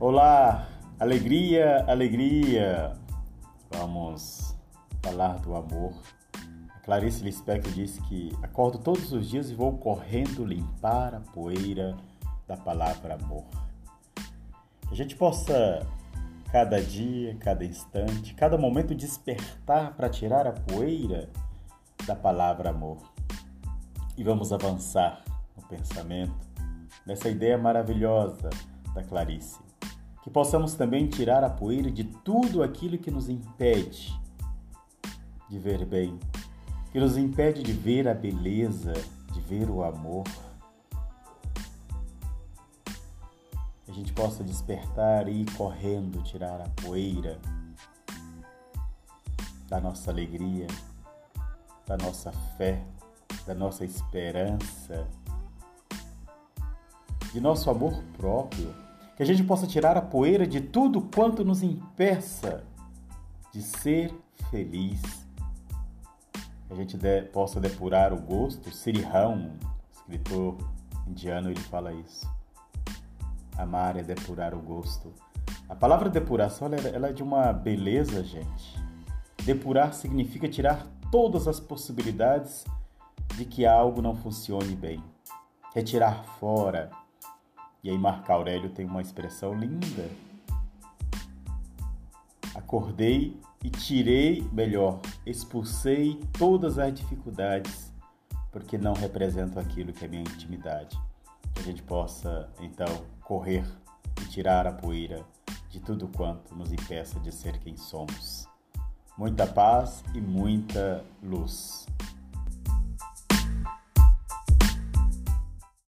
Olá, alegria, alegria. Vamos falar do amor. Clarice Lispector disse que acordo todos os dias e vou correndo limpar a poeira da palavra amor. Que a gente possa cada dia, cada instante, cada momento despertar para tirar a poeira da palavra amor. E vamos avançar no pensamento nessa ideia maravilhosa da Clarice. Que possamos também tirar a poeira de tudo aquilo que nos impede de ver bem, que nos impede de ver a beleza, de ver o amor. Que a gente possa despertar e ir correndo, tirar a poeira da nossa alegria, da nossa fé, da nossa esperança, de nosso amor próprio, que a gente possa tirar a poeira de tudo quanto nos impeça de ser feliz. Que a gente de, possa depurar o gosto. Siriham, escritor indiano, ele fala isso. Amar é depurar o gosto. A palavra depuração ela, ela é de uma beleza, gente. Depurar significa tirar todas as possibilidades de que algo não funcione bem. Retirar fora. E aí Marco Aurélio tem uma expressão linda. Acordei e tirei, melhor, expulsei todas as dificuldades, porque não representam aquilo que é minha intimidade. Que a gente possa, então, correr e tirar a poeira de tudo quanto nos impeça de ser quem somos. Muita paz e muita luz.